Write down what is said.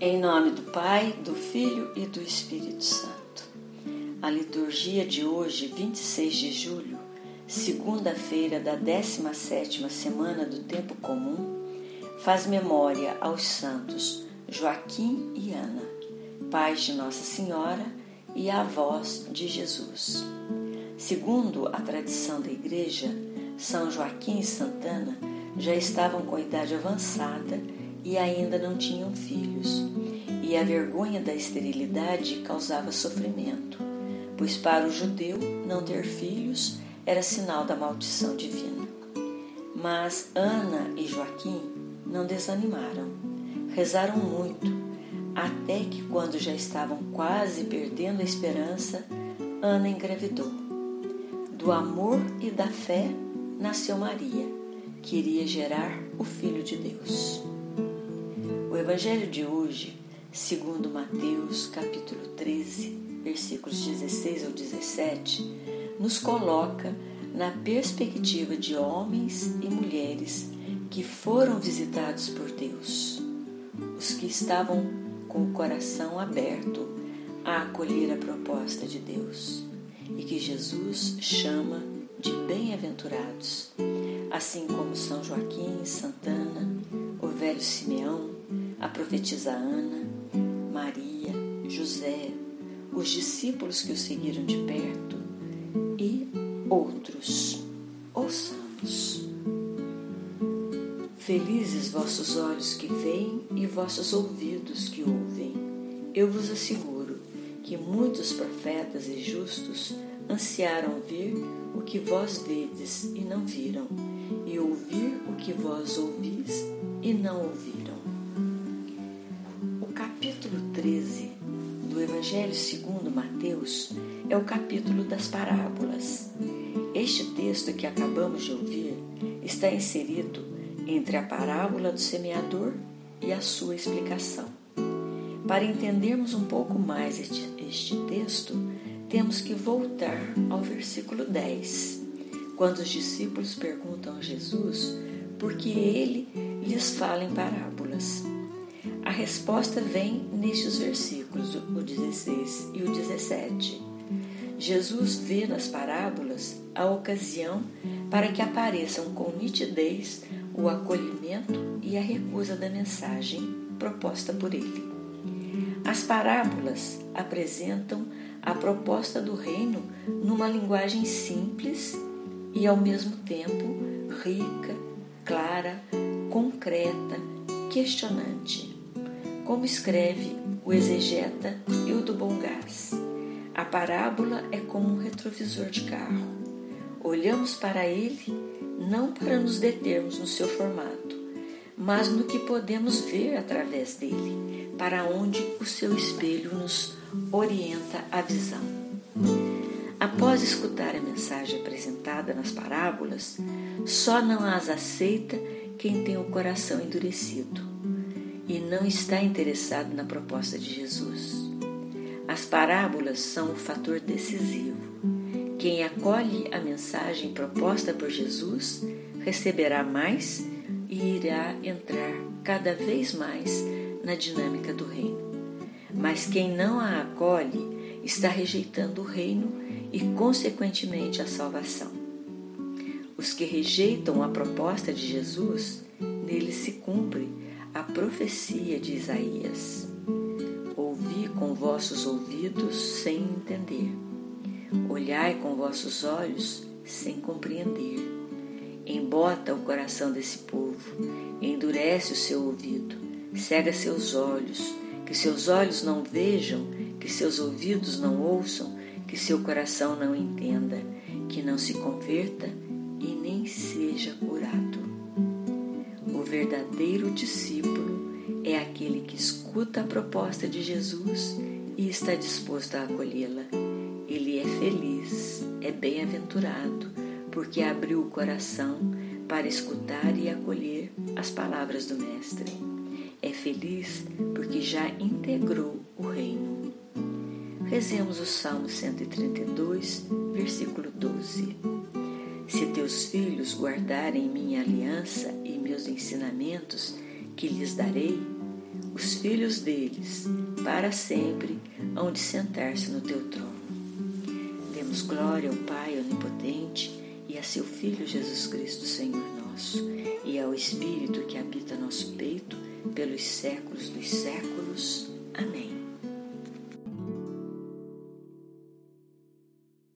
Em nome do Pai, do Filho e do Espírito Santo. A liturgia de hoje, 26 de julho, segunda-feira da 17ª semana do tempo comum, faz memória aos santos Joaquim e Ana, pais de Nossa Senhora e avós de Jesus. Segundo a tradição da Igreja, São Joaquim e Santana já estavam com idade avançada e ainda não tinham filhos, e a vergonha da esterilidade causava sofrimento, pois para o judeu não ter filhos era sinal da maldição divina. Mas Ana e Joaquim não desanimaram, rezaram muito, até que, quando já estavam quase perdendo a esperança, Ana engravidou. Do amor e da fé nasceu Maria, que iria gerar o Filho de Deus. O Evangelho de hoje, segundo Mateus, capítulo 13, versículos 16 ao 17, nos coloca na perspectiva de homens e mulheres que foram visitados por Deus, os que estavam com o coração aberto a acolher a proposta de Deus e que Jesus chama de bem-aventurados, assim como São Joaquim, Santana, o velho Simeão, a profetisa Ana, Maria, José, os discípulos que o seguiram de perto e outros. Ouçamos. Felizes vossos olhos que veem e vossos ouvidos que ouvem. Eu vos asseguro que muitos profetas e justos ansiaram ver o que vós vedes e não viram, e ouvir o que vós ouvis e não ouviram. Evangelho segundo Mateus é o capítulo das parábolas. Este texto que acabamos de ouvir está inserido entre a parábola do semeador e a sua explicação. Para entendermos um pouco mais este, este texto, temos que voltar ao versículo 10, quando os discípulos perguntam a Jesus por que ele lhes fala em parábolas. Resposta vem nestes versículos, o 16 e o 17. Jesus vê nas parábolas a ocasião para que apareçam com nitidez o acolhimento e a recusa da mensagem proposta por ele. As parábolas apresentam a proposta do reino numa linguagem simples e ao mesmo tempo rica, clara, concreta, questionante como escreve o exegeta Hildo Bongás. A parábola é como um retrovisor de carro. Olhamos para ele não para nos determos no seu formato, mas no que podemos ver através dele, para onde o seu espelho nos orienta a visão. Após escutar a mensagem apresentada nas parábolas, só não as aceita quem tem o coração endurecido não está interessado na proposta de Jesus. As parábolas são o fator decisivo. Quem acolhe a mensagem proposta por Jesus receberá mais e irá entrar cada vez mais na dinâmica do reino. Mas quem não a acolhe está rejeitando o reino e, consequentemente, a salvação. Os que rejeitam a proposta de Jesus, nele se cumpre a profecia de Isaías. Ouvi com vossos ouvidos sem entender, olhai com vossos olhos sem compreender. Embota o coração desse povo, endurece o seu ouvido, cega seus olhos, que seus olhos não vejam, que seus ouvidos não ouçam, que seu coração não entenda, que não se converta e nem seja curado verdadeiro discípulo é aquele que escuta a proposta de Jesus e está disposto a acolhê-la. Ele é feliz, é bem-aventurado, porque abriu o coração para escutar e acolher as palavras do Mestre. É feliz porque já integrou o reino. Rezemos o Salmo 132, guardarem minha aliança e meus ensinamentos que lhes darei, os filhos deles, para sempre, hão de sentar-se no teu trono. Demos glória ao Pai Onipotente e a seu Filho Jesus Cristo, Senhor nosso, e ao Espírito que habita nosso peito pelos séculos dos séculos.